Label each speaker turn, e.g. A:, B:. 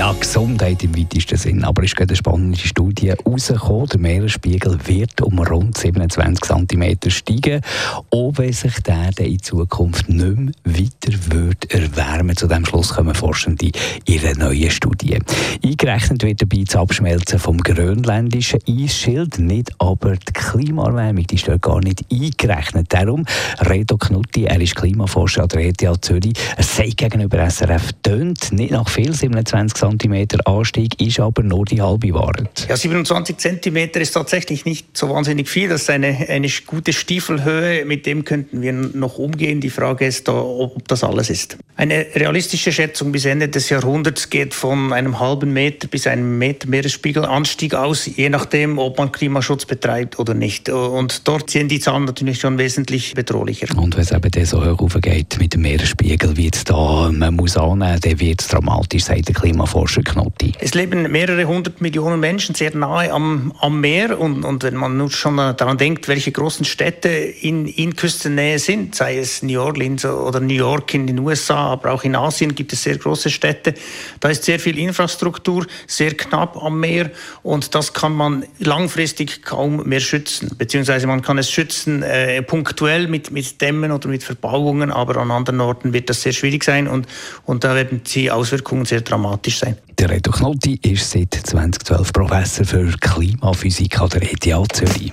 A: ja, Gesundheit im weitesten Sinn. Aber es ist eine spannende Studie rausgekommen. Der Meeresspiegel wird um rund 27 cm steigen, wenn sich der in Zukunft nicht mehr weiter wird erwärmen. Zu diesem Schluss kommen Forschende in einer neuen Studie. Eingerechnet wird dabei das Abschmelzen vom grönländischen Eisschild, nicht aber die Klimaerwärmung. Die ist dort gar nicht eingerechnet. Darum, Redo Knutti, er ist Klimaforscher an der ETH Zürich, er sagt gegenüber SRF, tönt nicht nach viel 27 cm Anstieg ist aber nur die halbe Wahrheit.
B: Ja, 27 cm ist tatsächlich nicht so wahnsinnig viel. Das ist eine, eine gute Stiefelhöhe. Mit dem könnten wir noch umgehen. Die Frage ist, ob das alles ist. Eine realistische Schätzung bis Ende des Jahrhunderts geht von einem halben Meter bis einem Meter Meeresspiegelanstieg aus, je nachdem, ob man Klimaschutz betreibt oder nicht. Und dort sind die Zahlen natürlich schon wesentlich bedrohlicher.
A: Und wenn es eben so hoch aufgeht mit dem Meeresspiegel, wie es da man muss annehmen, dann wird es dramatisch, sagt der. Klimaforscher Knotti.
B: Es leben mehrere hundert Millionen Menschen sehr nahe am, am Meer und, und wenn man nun schon daran denkt, welche großen Städte in, in Küstennähe sind, sei es New Orleans oder New York in den USA, aber auch in Asien gibt es sehr große Städte, da ist sehr viel Infrastruktur, sehr knapp am Meer und das kann man langfristig kaum mehr schützen, beziehungsweise man kann es schützen äh, punktuell mit, mit Dämmen oder mit Verbauungen, aber an anderen Orten wird das sehr schwierig sein und, und da werden die Auswirkungen sehr dramatisch sein.
A: Der Reto Knotti ist seit 2012 Professor für Klimaphysik an der ETH Zürich.